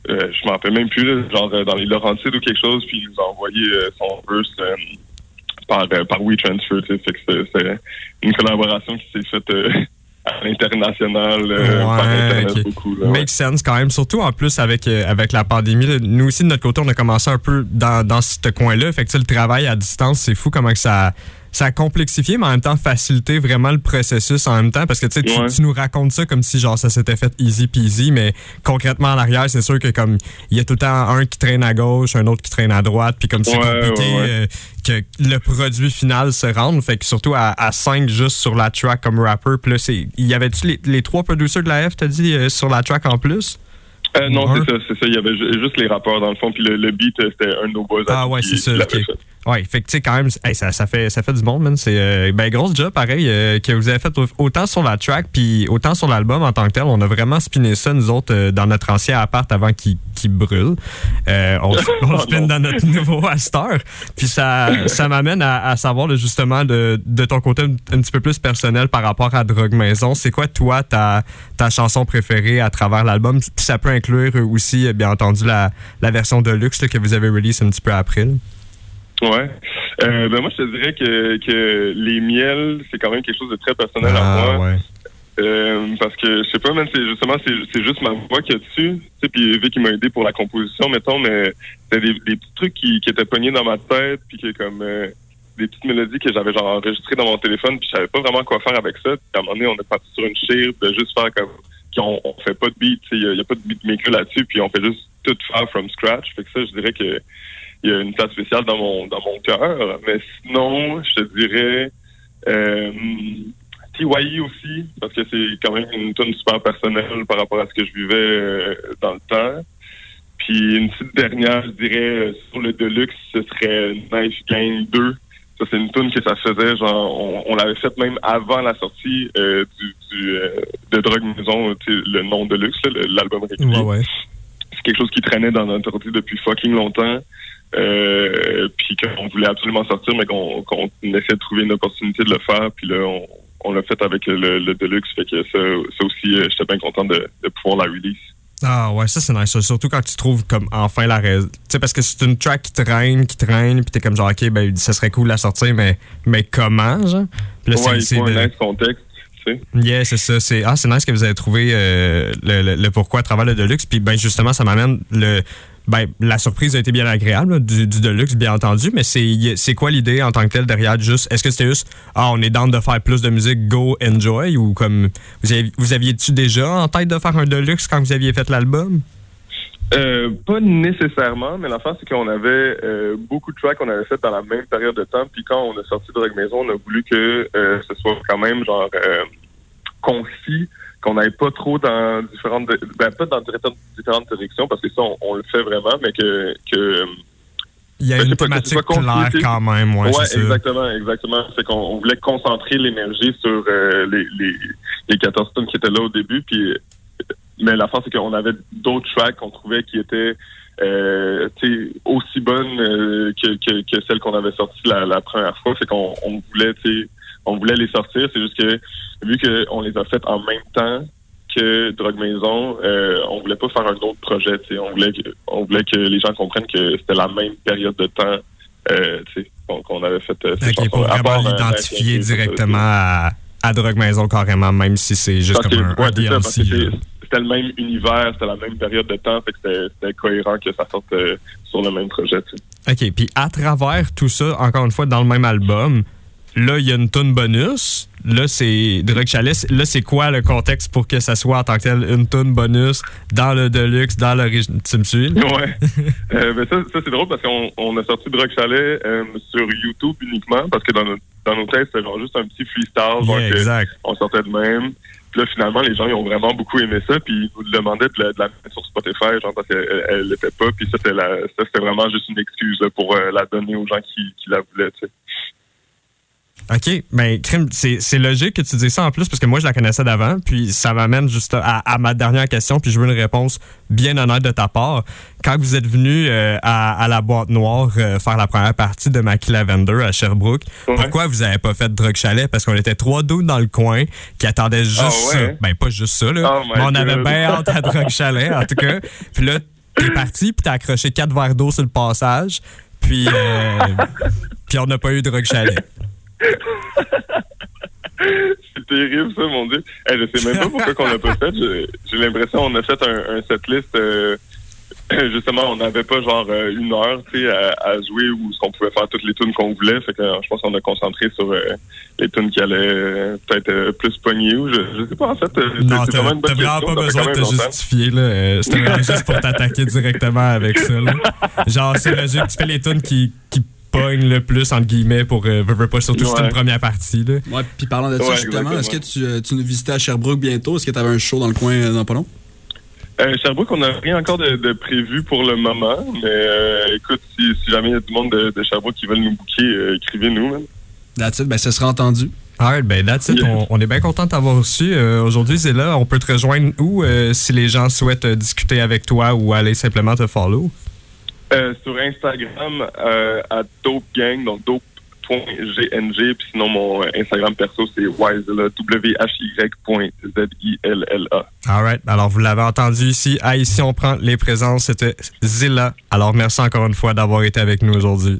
euh, je m'en rappelle même plus, là, genre euh, dans les Laurentides ou quelque chose, puis il nous a envoyé euh, son verse euh, par, par WeTransfer. Fait que c'est- une collaboration qui s'est faite à l'international, euh, par Internet ok. beaucoup. Là, ouais. Make sense quand même, surtout en plus avec, euh, avec la pandémie. là. nous aussi, de notre côté, on a commencé un peu dans, dans ce coin-là. Fait que le travail à distance, c'est fou comment que ça, ça a complexifié, mais en même temps facilité vraiment le processus en même temps. Parce que tu sais, tu- Ouais. tu nous racontes ça comme si genre ça s'était fait easy peasy, mais concrètement en arrière, c'est sûr que comme il y a tout le temps un qui traîne à gauche, un autre qui traîne à droite, puis comme c'est Ouais, compliqué ouais, euh, que le produit final se rende. Fait que surtout à, à 5 juste sur la track comme rapper. Puis là, c'est- il y avait-tu les, les trois producers de la F, t'as dit, euh, sur la track en plus? Euh, non, c'est ça, c'est ça. Il y avait ju- juste les rappeurs dans le fond, puis le, le beat, c'était un de nos boys. Ah ouais, c'est ça. Ok. fait. Que tu sais, quand même, hey, ça, ça, fait, ça fait du monde, man. C'est euh, ben, grosse job, pareil, euh, que vous avez fait au- autant sur la track, puis autant sur l'album en tant que tel. On a vraiment spiné ça, nous autres, euh, dans notre ancien appart avant qu'il brûle. On, on spin dans notre nouveau heure. Puis ça, ça m'amène à, à savoir, là, justement, de, de ton côté un, un petit peu plus personnel par rapport à Drogue Maison. C'est quoi, toi, ta, ta chanson préférée à travers l'album? Puis ça peut inclure aussi, bien entendu, la, la version de luxe là, que vous avez release un petit peu après. là. Ouais. Euh, ben moi, je te dirais que, que les miels, c'est quand même quelque chose de très personnel Ah, à moi. ouais. Euh, parce que je sais pas, man, c'est justement c'est, juste ma voix qu'il y a dessus. Tu sais, puis Vic il m'a aidé pour la composition, mettons, mais c'était des, des petits trucs qui, qui étaient pognés dans ma tête, puis que comme euh, des petites mélodies que j'avais genre enregistrées dans mon téléphone, puis je savais pas vraiment quoi faire avec ça. Puis à un moment donné, on est parti sur une chire de juste faire comme qu'on on fait pas de beat, tu sais, il y, y a pas de beatmaker là-dessus, puis on fait juste tout faire from scratch. Fait que ça, je dirais que il y a une place spéciale dans mon dans mon cœur. Mais sinon, je te dirais euh, TYE aussi, parce que c'est quand même une tune super personnelle par rapport à ce que je vivais euh, dans le temps. Puis une petite dernière, je dirais, euh, sur le Deluxe, ce serait Knife Gang 2. Ça, c'est une tune que ça faisait, genre, on, on l'avait faite même avant la sortie euh, du, du de Drogue Maison, le nom Deluxe, l'album régulier. Ouais, ouais. C'est quelque chose qui traînait dans notre ordi depuis fucking longtemps. Euh, puis qu'on voulait absolument sortir, mais qu'on qu'on essayait de trouver une opportunité de le faire. Puis là, on, on l'a fait avec le, le Deluxe. Fait que ça, ça aussi, euh, j'étais bien content de, de pouvoir la release. Ah ouais, ça c'est nice. Surtout quand tu trouves comme enfin la raison. Tu sais, parce que c'est une track qui traîne, qui traîne, puis t'es comme genre, ok, ben ça serait cool de la sortir, mais, mais comment, genre? Puis là, ouais, c'est un nice contexte, tu sais. Yeah, c'est ça. C'est ah, c'est nice que vous avez trouvé euh, le, le- le pourquoi à travers le Deluxe. Puis ben justement, ça m'amène le. Ben, la surprise a été bien agréable du, du Deluxe, bien entendu, mais c'est quoi l'idée en tant que telle derrière juste Est-ce que c'était juste ah on est dans de faire plus de musique, go enjoy ou comme vous avez, vous aviez-tu déjà en tête de faire un Deluxe quand vous aviez fait l'album? Euh, pas nécessairement, mais l'affaire, c'est qu'on avait euh, beaucoup de tracks qu'on avait fait dans la même période de temps. Puis quand on a sorti Drogue Maison, on a voulu que euh, ce soit quand même genre euh, concis, qu'on n'aille pas trop dans différentes, ben pas dans différentes directions, parce que ça, on, on le fait vraiment, mais que que Il y a Ben, une pas, thématique claire quand même, ouais, c'est ça. exactement, exactement. C'est qu'on on voulait concentrer l'énergie sur euh, les, les, les 14 tonnes qui étaient là au début. Puis, mais la force, c'est qu'on avait d'autres tracks qu'on trouvait qui étaient euh, aussi bonnes euh, que, que, que celles qu'on avait sorties la, la première fois. C'est qu'on on voulait, tu sais, on voulait les sortir. C'est juste que vu qu'on les a faites en même temps que Drogue Maison, euh, on voulait pas faire un autre projet. tu sais. On voulait que, on voulait que les gens comprennent que c'était la même période de temps euh, qu'on avait fait. euh, ces Ok, pour vraiment euh, l'identifier directement à, à Drogue Maison carrément, même si c'est juste Parce comme que- un, ouais, DLC. C'était le même univers, c'était la même période de temps, fait que c'était- c'était cohérent que ça sorte sur le même projet. tu sais. OK, puis à travers tout ça, encore une fois, dans le même album, là, il y a une tune bonus. Là, c'est Drug Chalet. Là, c'est quoi le contexte pour que ça soit en tant que tel une tune bonus dans le Deluxe, dans l'original? Tu me suis? Ouais. Euh, ben ça, ça c'est drôle parce qu'on on a sorti Drug Chalet euh, sur YouTube uniquement parce que dans nos, dans nos textes, c'était genre juste un petit freestyle. Yeah, exact. On sortait de même. Puis là, finalement, les gens ils ont vraiment beaucoup aimé ça. Puis ils nous demandaient de la, de la mettre sur Spotify, genre parce qu'elle elle l'était pas. Puis ça, c'était la- ça, c'était vraiment juste une excuse là, pour euh, la donner aux gens qui, qui la voulaient. Tu sais. OK, mais crime, c'est logique que tu dises ça en plus parce que moi, je la connaissais d'avant. Puis ça m'amène juste à, à ma dernière question. Puis je veux une réponse bien honnête de ta part. Quand vous êtes venu euh, à, à la boîte noire euh, faire la première partie de Mackie Lavender à Sherbrooke, pourquoi vous avez pas fait Drug Chalet? Parce qu'on était trois doutes dans le coin qui attendaient juste Ah ça. ouais? Ben, pas juste ça, là. Oh my mais on avait bien hâte à Drug Chalet, en tout cas. Puis là, t'es parti, puis t'as accroché quatre verres d'eau sur le passage. Puis, euh, puis on n'a pas eu Drug Chalet. C'est terrible, ça, mon Dieu. Hey, je sais même pas pourquoi qu'on l'a pas fait. J'ai l'impression qu'on a fait un, un setlist euh, justement, on n'avait pas genre euh, une heure, à, à jouer où on pouvait faire toutes les tunes qu'on voulait. Fait que je pense qu'on a concentré sur euh, les tunes qui allaient euh, peut-être plus pogner ou je, je sais pas en fait. c'est- Non, t'as vraiment pas besoin de te justifier. là. C'était juste pour t'attaquer directement avec ça. là. Genre, c'est logique. Tu fais les tunes qui, qui le plus, entre guillemets, pour euh, veux, veux pas, surtout si c'est une première partie. Là. Ouais, puis parlant de ça, Ouais, justement, est-ce que tu, euh, tu nous visitais à Sherbrooke bientôt? Est-ce que tu avais un show dans le coin euh, dans pas long? Euh, Sherbrooke, on n'a rien encore de, de prévu pour le moment, mais euh, écoute, si, si jamais il y a du monde de, de Sherbrooke qui veulent nous booker, euh, écrivez-nous. That's it, ben ça sera entendu. Alright, ben that's it. On, on est bien content de t'avoir reçu. Euh, Aujourd'hui, c'est là. On peut te rejoindre où euh, si les gens souhaitent euh, discuter avec toi ou aller simplement te follow? Euh, sur Instagram, euh, à Dope Gang, donc dope.gng, puis sinon mon euh, Instagram perso, c'est Wizilla, W-H-Y.Z-I-L-L-A. Alright. Alors, vous l'avez entendu ici. À ici, on prend les présences. C'était Zilla. Alors, merci encore une fois d'avoir été avec nous aujourd'hui.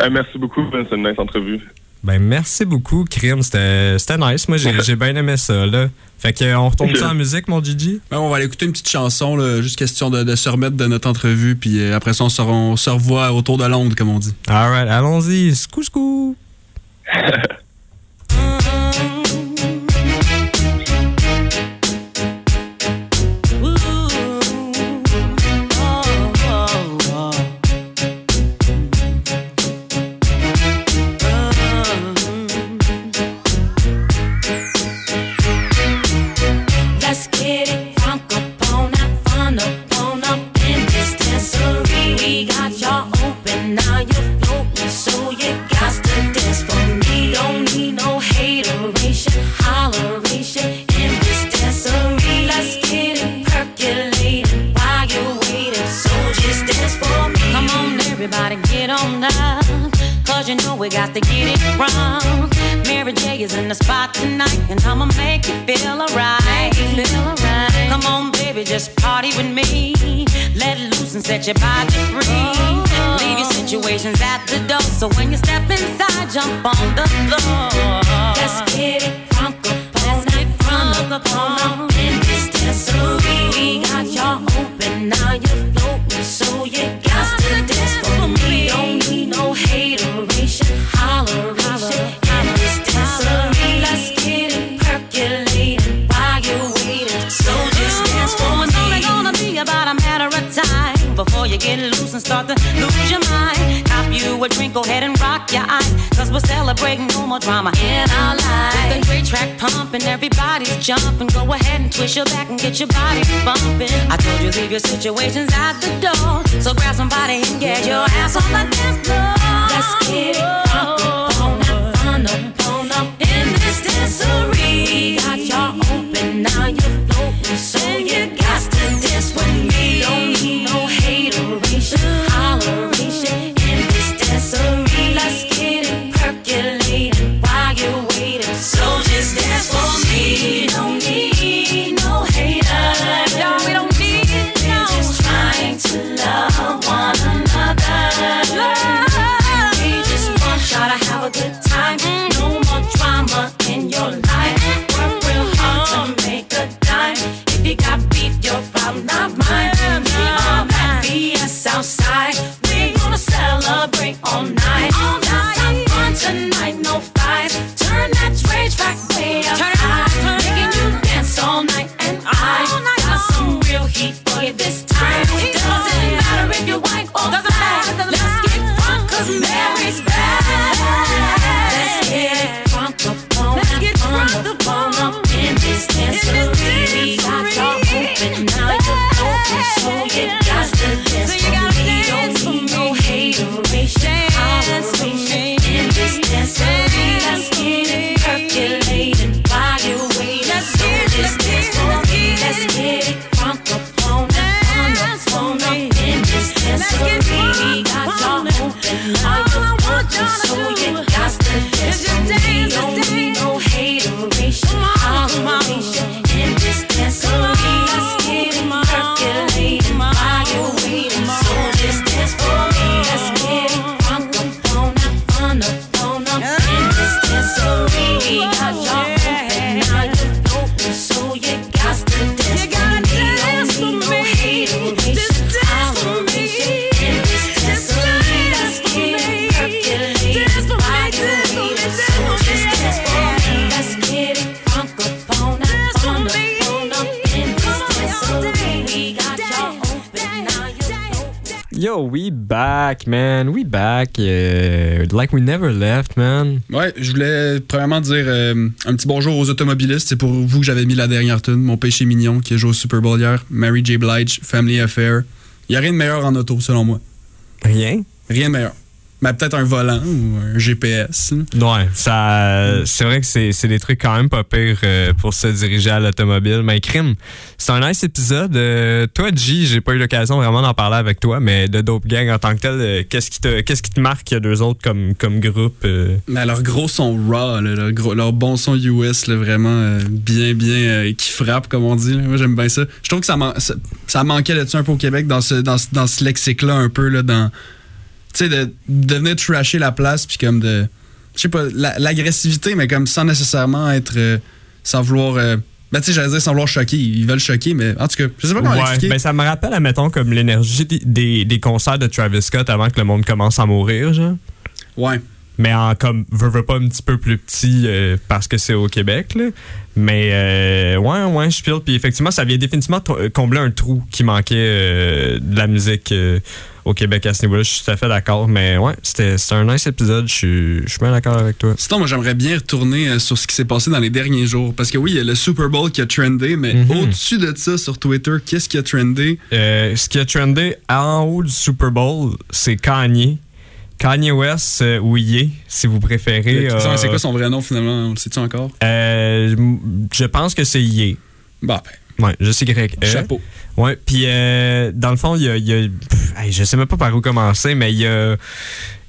Euh, merci beaucoup, c'est une nice entrevue. Ben, merci beaucoup, Krim. C'était c'était nice. Moi, j'ai j'ai bien aimé ça, là. Fait que, euh, on retourne ça en musique, mon Gigi? Ben, on va aller écouter une petite chanson, là, juste question de, de se remettre de notre entrevue, puis euh, après ça, on se, on se revoit autour de Londres, comme on dit. Alright, allons-y. Scou, scou. got to get it wrong. Mary J is in the spot tonight, and I'ma make you feel alright. Come on, baby, just party with me. Let loose and set your body free. Leave your situations at the door, so when you step inside, jump on the floor. Let's get it crunk up on it, go ahead and rock your eyes. Cause we're celebrating no more drama in our lives. With a great track pumping, everybody's jumping. Go ahead and twist your back and get your body bumping. I told you leave your situations at the door. So grab somebody and get your ass on the dance floor. Let's get it up on up, on up in this dancery. We back. uh, like we never left, man. Ouais, je voulais premièrement dire euh, un petit bonjour aux automobilistes. C'est pour vous que j'avais mis la dernière tune, Mon péché mignon, qui a joué au Super Bowl hier. Mary J. Blige, Family Affair. Il n'y a rien de meilleur en auto, selon moi. Rien? Rien de meilleur. Mais peut-être un volant ou un GPS. là. Ouais, ça, c'est vrai que c'est, des trucs quand même pas pires euh, pour se diriger à l'automobile. Mais crime, c'est un nice épisode. Euh, toi, G, j'ai pas eu l'occasion vraiment d'en parler avec toi, mais de Dope Gang en tant que tel, euh, qu'est-ce qui te, qu'est-ce qui te marque deux autres comme, comme groupe? Mais leur gros son raw, là, leur, gros- leur bon son US, là, vraiment bien, bien, qui frappe, comme on dit. Moi, j'aime bien ça. Je trouve que ça, man- ça, ça manquait de ça un peu au Québec, dans ce, dans, ce- dans ce lexique-là, un peu, là, dans. Tu sais, de, de venir trasher la place, puis comme de. Je sais pas, la- l'agressivité, mais comme sans nécessairement être. euh, sans vouloir. euh, ben, tu sais, j'allais dire sans vouloir choquer. Ils veulent choquer, mais en tout cas, je sais pas comment Ouais, l'expliquer. ben ça me rappelle, admettons, comme l'énergie des, des, des concerts de Travis Scott avant que le monde commence à mourir, genre. Ouais. Mais en comme, veux, veux pas un petit peu plus petit euh, parce que c'est au Québec, là. Mais, euh, ouais, ouais, je file. Puis effectivement, ça vient définitivement combler un trou qui manquait euh, de la musique au Québec à ce niveau-là. Je suis tout à fait d'accord. Mais ouais, c'était un nice épisode. Je suis je suis bien d'accord avec toi. Sinon, moi, j'aimerais bien retourner sur ce qui s'est passé dans les derniers jours. Parce que oui, il y a le Super Bowl qui a trendé, mais Mhm. au-dessus de ça, sur Twitter, qu'est-ce qui a trendé? Euh, ce qui a trendé en haut du Super Bowl, c'est Kanye. Kanye West, euh, ou Ye, si vous préférez. C'est euh, c'est quoi son vrai nom, finalement? On le sait-tu encore? Euh, je pense que c'est Ye. Bah, Ouais, je sais grec. Chapeau. Ouais, puis euh, dans le fond, il y a, il y a- pff, hey, je sais même pas par où commencer, mais il y a,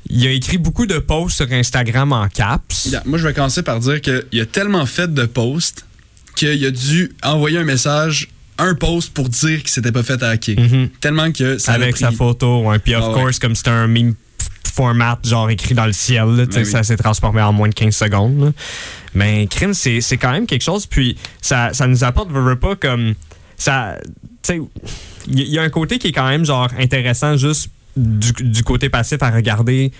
il a écrit beaucoup de posts sur Instagram en caps. Yeah, moi, je vais commencer par dire qu'il a tellement fait de posts qu'il a dû envoyer un message, un post pour dire qu'il s'était pas fait hacker. Tellement que ça a. Avec pris- sa photo, ouais. Puis of Ah ouais. course, comme c'était un meme format, genre écrit dans le ciel, là, Ben oui. ça s'est transformé en moins de 15 secondes. là. Mais crime, c'est c'est quand même quelque chose. Puis ça, ça nous apporte, veux, veux pas, comme. Ça. Tu sais, il y, a un côté qui est quand même, genre, intéressant juste du, du côté passif à regarder.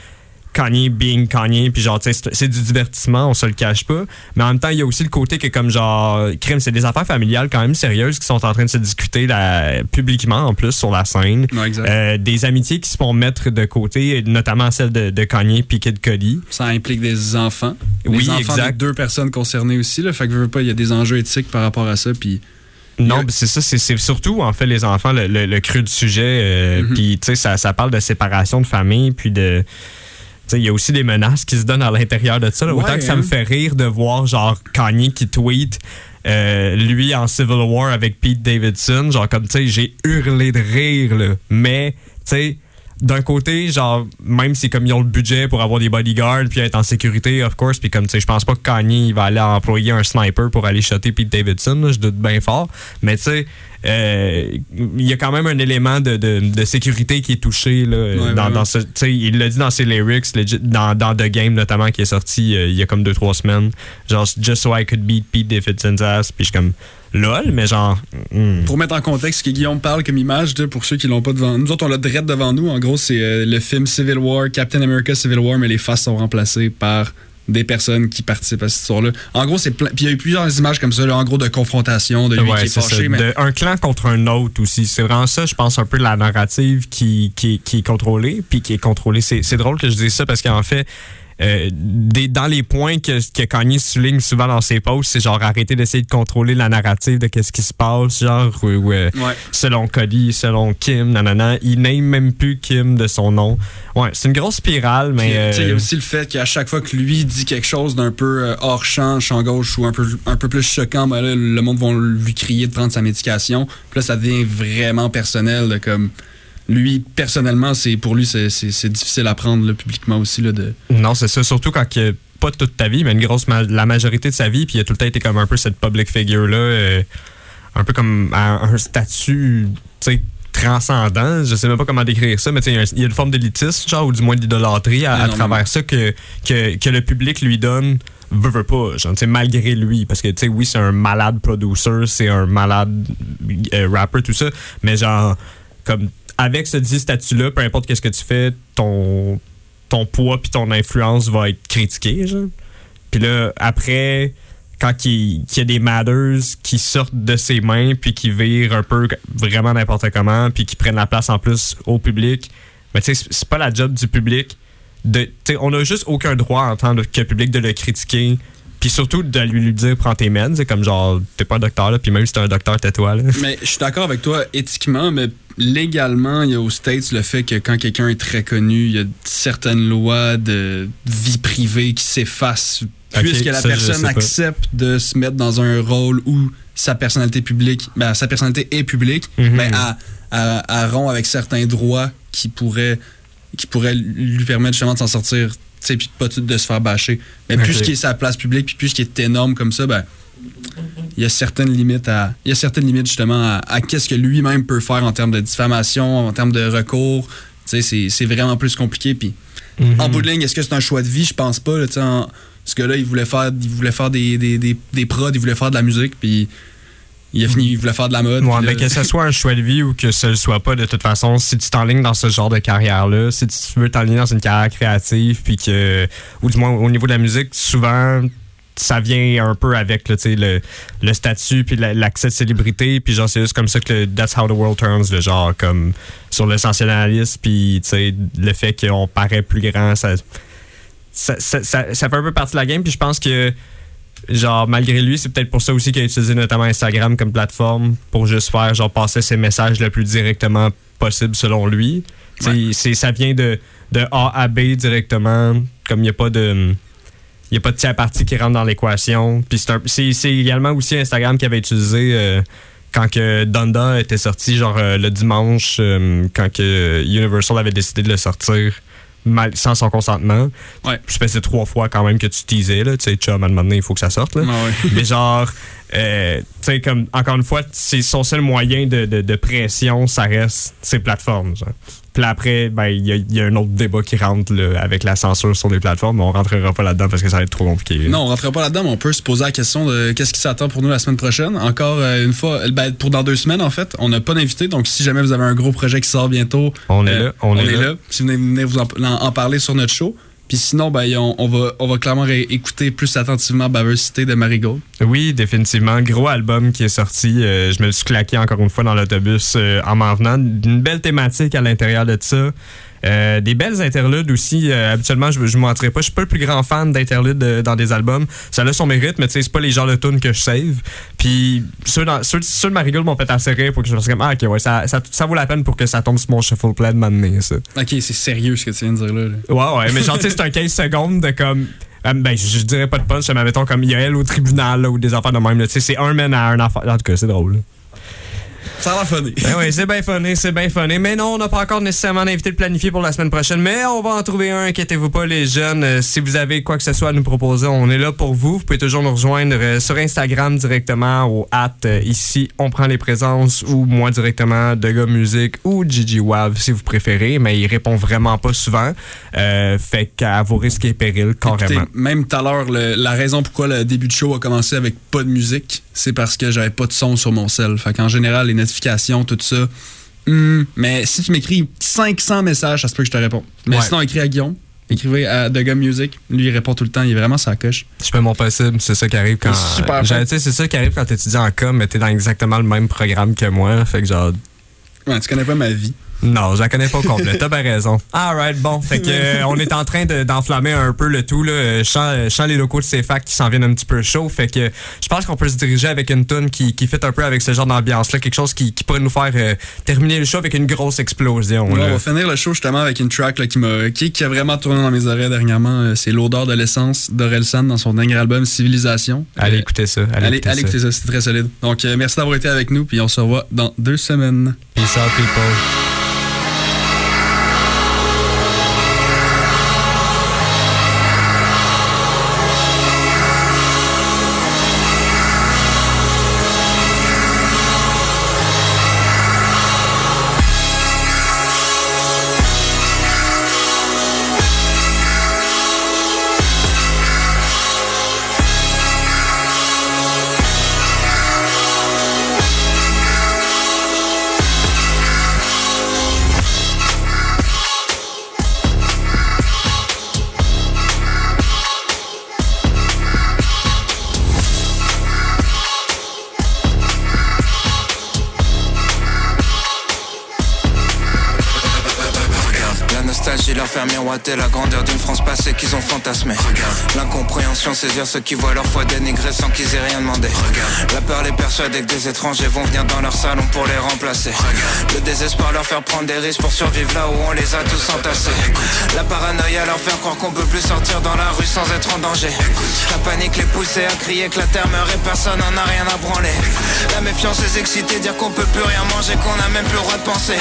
Kanye being Kanye, puis genre, tu sais, c'est- du divertissement, on se le cache pas. Mais en même temps, il y a aussi le côté que, comme genre, crime, c'est des affaires familiales quand même sérieuses qui sont en train de se discuter là, publiquement, en plus, sur la scène. Ouais. Euh, des amitiés qui se font mettre de côté, notamment celle de, de Kanye puis Kid Cudi. Ça implique des enfants. Oui, les enfants exact. des deux personnes concernées aussi. Là, fait que je veux pas, il y a des enjeux éthiques par rapport à ça. Puis Non, c'est ça, c'est c'est surtout en fait les enfants le, le- le cru du sujet. euh, Mhm. Puis tu sais, ça, ça parle de séparation de famille, puis de. Il y a aussi des menaces qui se donnent à l'intérieur de ça. là. Ouais, Autant que ça hein. me fait rire de voir genre Kanye qui tweet. euh, lui en Civil War avec Pete Davidson, genre comme tu sais, j'ai hurlé de rire là. Mais tu sais, d'un côté, genre même si comme ils ont le budget pour avoir des bodyguards puis être en sécurité, of course, puis comme tu sais, je pense pas que Kanye il va aller employer un sniper pour aller shotter Pete Davidson, là, je doute bien fort. Mais tu sais, euh, il y a quand même un élément de, de, de sécurité qui est touché là, Ouais, dans, dans ce, il l'a dit dans ses lyrics, legit, dans, dans The Game notamment qui est sorti euh, il y a comme 2-3 semaines, genre just so I could beat Pete Davidson's ass, puis je suis comme lol, mais genre hmm. Pour mettre en contexte ce que Guillaume parle comme image, pour ceux qui l'ont pas devant nous, autres on l'a direct devant nous. En gros, c'est euh, le film Civil War, Captain America Civil War, mais les faces sont remplacées par des personnes qui participent à cette histoire-là. En gros, c'est plein. Puis il y a eu plusieurs images comme ça, là, en gros, de confrontation, de lui Ouais, qui est c'est fâché. Mais De- un clan contre un autre aussi. C'est vraiment ça, je pense, un peu la narrative qui, qui, qui est contrôlée, puis qui est contrôlée. C'est c'est drôle que je dise ça parce qu'en fait, euh, des, dans les points que, que Kanye souligne souvent dans ses posts, c'est genre arrêter d'essayer de contrôler la narrative de qu'est-ce qui se passe, genre, euh, Ouais. selon Cody, selon Kim, nanana. Il name même plus Kim de son nom. Ouais, c'est une grosse spirale, mais. Il y a euh, aussi le fait qu'à chaque fois que lui dit quelque chose d'un peu hors champ, champ gauche ou un peu, un peu plus choquant, ben là, le monde va lui crier de prendre sa médication. Puis là, ça devient vraiment personnel. de comme lui, personnellement, c'est pour lui, c'est- difficile à prendre là, publiquement aussi. Là, de... Non, c'est ça. Surtout quand que, pas toute ta vie, mais une grosse ma- la majorité de sa vie, puis il a tout le temps été comme un peu cette public figure-là, euh, un peu comme à un statut, transcendant. Je sais même pas comment décrire ça, mais il y a une forme d'élitisme, genre, ou du moins d'idolâtrie à, travers ça que, que, que le public lui donne veut, veut pas, genre, malgré lui. Parce que, tu sais, oui, c'est un malade producer, c'est un malade euh, rapper, tout ça, mais genre, comme, avec ce dit statut-là, peu importe qu'est-ce que tu fais, ton, ton poids puis ton influence va être critiqué. Puis là, après, quand il, y a des matters qui sortent de ses mains puis qui virent un peu vraiment n'importe comment puis qui prennent la place en plus au public, Mais tu sais, c'est- pas la job du public. De, on a juste aucun droit en tant que public de le critiquer. Puis surtout de lui, lui dire prends tes meds. C'est comme genre, t'es pas un docteur, là. Puis même si t'es un docteur, tais-toi, là. Mais je suis d'accord avec toi éthiquement, mais légalement, il y a aux States le fait que quand quelqu'un est très connu, il y a certaines lois de vie privée qui s'effacent puisque la ça, personne accepte de se mettre dans un rôle où sa personnalité publique, ben, sa personnalité est publique, Mhm. ben, elle, elle- elle rompt avec certains droits qui pourraient, qui pourraient lui permettre justement de s'en sortir, puis pas tout de se faire bâcher. Mais Ok. puisqu'il est sa place publique, puis puisqu'il est énorme comme ça, ben, il y a certaines limites à il y a certaines limites justement à, à qu'est-ce que lui-même peut faire en termes de diffamation en termes de recours tu sais c'est, c'est vraiment plus compliqué puis Mhm. en bout de ligne est-ce que c'est un choix de vie? Je pense pas là, en- ce gars-là il voulait faire il voulait faire des, des, des, des prods il voulait faire de la musique puis il a fini il voulait faire de la mode Ouais, mais que ce soit un choix de vie ou que ce le soit pas, de toute façon, si tu t'enlignes dans ce genre de carrière-là, si tu veux t'enligner dans une carrière créative, puis que, ou du moins au niveau de la musique, souvent, ça vient un peu avec là, tu sais, le, le statut, puis la- l'accès de célébrité, puis genre, c'est juste comme ça que le That's How the World Turns, le genre, comme sur le sensationnalisme, puis tu sais, le fait qu'on paraît plus grand, ça, ça, ça, ça- ça fait un peu partie de la game, puis je pense que genre malgré lui c'est peut-être pour ça aussi qu'il a utilisé notamment Instagram comme plateforme pour juste faire genre passer ses messages le plus directement possible selon lui. C'est ça vient de, de A à B directement. Comme il n'y a pas de il a pas de tiers partie qui rentre dans l'équation. Puis c'est également aussi Instagram qui avait utilisé euh, quand que Donda était sorti genre euh, le dimanche euh, quand que Universal avait décidé de le sortir mal, sans son consentement. Ouais. Je c'est trois fois quand même que tu teasais, là. Tu sais, chum, à un moment donné, il faut que ça sorte, là. Ah ouais. Mais genre, euh, tu sais, comme, encore une fois, c'est son seul moyen de, de, de pression, ça reste ces plateformes, genre. Puis après, ben, il y, a- il y a un autre débat qui rentre, là, avec la censure sur les plateformes, mais on rentrera pas là-dedans parce que ça va être trop compliqué. Non, on rentrera pas là-dedans, mais on peut se poser la question de qu'est-ce qui s'attend pour nous la semaine prochaine. Encore euh, une fois, ben, pour dans deux semaines, en fait, on n'a pas d'invité, donc si jamais vous avez un gros projet qui sort bientôt, On est euh, là, on est là. Si vous venez, venez vous en, en parler sur notre show. Puis sinon, ben, on, va, on va clairement écouter plus attentivement Baver Cité de Marigold. Oui, définitivement. Gros album qui est sorti. Euh, je me suis claqué encore une fois dans l'autobus euh, en m'en venant. Une belle thématique à l'intérieur de ça. Euh, des belles interludes aussi. Euh, habituellement, je ne mentirais pas. Je suis pas le plus grand fan d'interludes euh, dans des albums. Ça a son mérite, mais tu sais, c'est pas les genres de tunes que je save. Puis ceux, dans, ceux, ceux de Marigold m'ont fait assez rire pour que je me fasse comme Ah, ok, ouais, ça, ça, ça vaut la peine pour que ça tombe sur mon shuffle play de m'amener, ça. Ok, c'est sérieux ce que tu viens de dire là. là. Ouais, ouais, mais genre, c'est un 15 secondes de comme. euh, ben, je, je dirais pas de punch, mais mettons comme il y a elle au tribunal là, ou des affaires de même. là. Tu sais, c'est un man à un affaire. En tout cas, c'est drôle. là. Ça a funny. Ben oui, c'est bien funny, c'est bien funny. Mais non, on n'a pas encore nécessairement d'invité de planifier pour la semaine prochaine. Mais on va en trouver un, inquiétez-vous pas, les jeunes. Euh, si vous avez quoi que ce soit à nous proposer, on est là pour vous. Vous pouvez toujours nous rejoindre euh, sur Instagram directement au at euh, ici, on prend les présences ou moi directement de gars musique ou Gigi Wav si vous préférez. Mais il répond vraiment pas souvent. Fait qu'à vos risques et périls, carrément. Écoutez, même tout à l'heure, la raison pourquoi le début de show a commencé avec pas de musique, c'est parce que j'avais pas de son sur mon cell. Fait qu'en général, les notifications, tout ça. hmm, mais si tu m'écris 500 messages, ça se peut que je te réponds. Mais Ouais. sinon, écris à Guillaume. Écrivez à The Gum Music. Lui, il répond tout le temps. Il est vraiment sa coche. Je fais mon possible, c'est ça qui arrive quand. C'est super c'est ça qui arrive quand t'étudies en com, mais t'es dans exactement le même programme que moi. Fait que genre. Ouais, tu connais pas ma vie. Non, je la connais pas au complet. T'as bien raison. Alright, bon. Fait que euh, on est en train de- d'enflammer un peu le tout. Là. Euh, je sens les locaux de CFAC qui s'en viennent un petit peu chaud. Fait que je pense qu'on peut se diriger avec une tune qui, qui fit un peu avec ce genre d'ambiance-là. Quelque chose qui, qui pourrait nous faire euh, terminer le show avec une grosse explosion. Ouais, on va finir le show justement avec une track là, qui, m'a, qui, qui a vraiment tourné dans mes oreilles dernièrement. Euh, C'est l'odeur de l'essence d'Orelsan dans son dernier album Civilisation. Allez Euh, écouter ça. Allez, Allez, écouter allez ça. écouter ça, c'est très solide. Donc, euh, merci d'avoir été avec nous, puis on se revoit dans deux semaines. Peace out, people. L'incompréhension, saisir ceux qui voient leur foi dénigrée sans qu'ils aient rien demandé. La peur les persuade que des étrangers vont venir dans leur salon pour les remplacer. Le désespoir leur faire prendre des risques pour survivre là où on les a tous entassés. La paranoïa leur faire croire qu'on peut plus sortir dans la rue sans être en danger. La panique les pousser à crier que la terre meurt et personne n'en a rien à branler. La méfiance les exciter, dire qu'on peut plus rien manger, qu'on a même plus le droit de penser.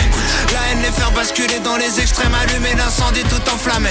La haine les faire basculer dans les extrêmes, allumer l'incendie tout enflammé.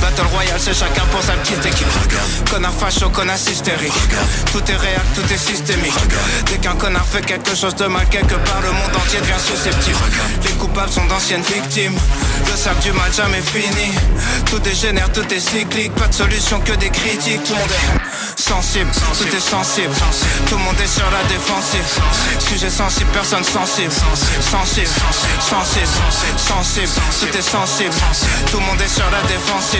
Battle Royale, c'est chacun pour sa petite équipe. Connard facho, connard hystérique. Tout est réel, tout est systémique. Dès qu'un connard fait quelque chose de mal, quelque part, le monde entier devient susceptible. Les coupables sont d'anciennes victimes. Le cercle du mal jamais fini. Tout dégénère, tout est cyclique. Pas de solution que des critiques. Tout le monde est sensible, tout est sensible. Tout le monde est sur la défensive. Sujet sensible, personne sensible. Sensible, sensible, sensible. Tout est sensible. Tout le monde est sur la défensive.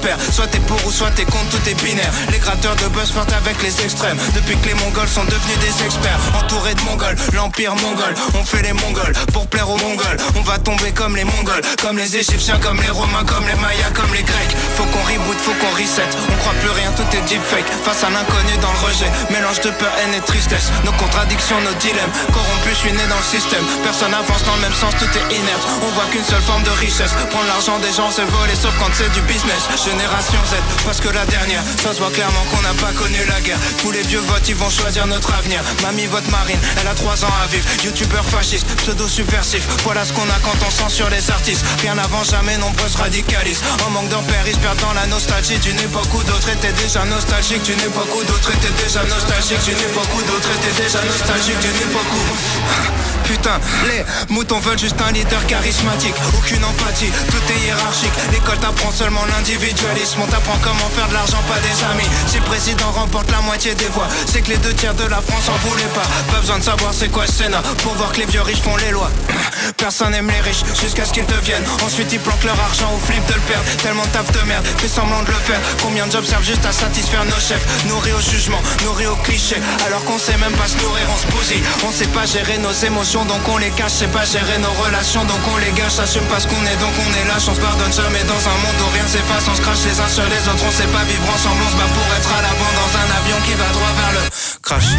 Soit t'es pour ou soit t'es contre, tout est binaire. Les gratteurs de buzz flirtent avec les extrêmes. Depuis que les mongols sont devenus des experts. Entourés de mongols, l'empire mongol. On fait les mongols pour plaire aux mongols. On va tomber comme les mongols, comme les égyptiens, comme les romains, comme les mayas, comme les grecs. Faut qu'on reboot, faut qu'on reset. On croit plus rien, tout est deepfake. Face à l'inconnu dans le rejet. Mélange de peur, haine et tristesse. Nos contradictions, nos dilemmes. Corrompus, je suis né dans le système. Personne avance dans le même sens, tout est inerte. On voit qu'une seule forme de richesse. Prendre l'argent des gens, c'est voler, sauf quand c'est du business. Génération Z, parce que la dernière, ça se voit clairement qu'on n'a pas connu la guerre. Tous les vieux votes, ils vont choisir notre avenir. Mamie vote marine, elle a 3 ans à vivre. Youtubeur fasciste, pseudo subversif. Voilà ce qu'on a quand on censure les artistes. Rien n'avance jamais, nombreux se radicalisent. En manque d'empère, ils la nostalgie d'une époque où d'autres étaient déjà nostalgiques. D'une époque où d'autres étaient déjà nostalgiques. D'une époque où d'autres étaient déjà nostalgiques. D'une époque où. Putain, les moutons veulent juste un leader charismatique. Aucune empathie, tout est hiérarchique. L'école t'apprend seulement On t'apprend comment faire de l'argent, pas des amis. Si le président remporte la moitié des voix, c'est que les deux tiers de la France en voulaient pas. Pas besoin de savoir c'est quoi Sénat pour voir que les vieux riches font les lois. Personne aime les riches jusqu'à ce qu'ils deviennent. Ensuite ils planquent leur argent au flip de le perdre. Tellement de taf de merde, fait semblant de le faire. Combien de jobs servent juste à satisfaire nos chefs? Nourris au jugement, nourris au cliché. Alors qu'on sait même pas se nourrir, on se bousille. On sait pas gérer nos émotions, donc on les cache. Sait pas gérer nos relations, donc on les gâche. Assume pas ce qu'on est, donc on est lâche. On se pardonne jamais dans un monde où rien s'efface. On se les uns sur les autres, on sait pas vivre ensemble. On se bat pour être à l'avant dans un avion qui va droit vers le crash.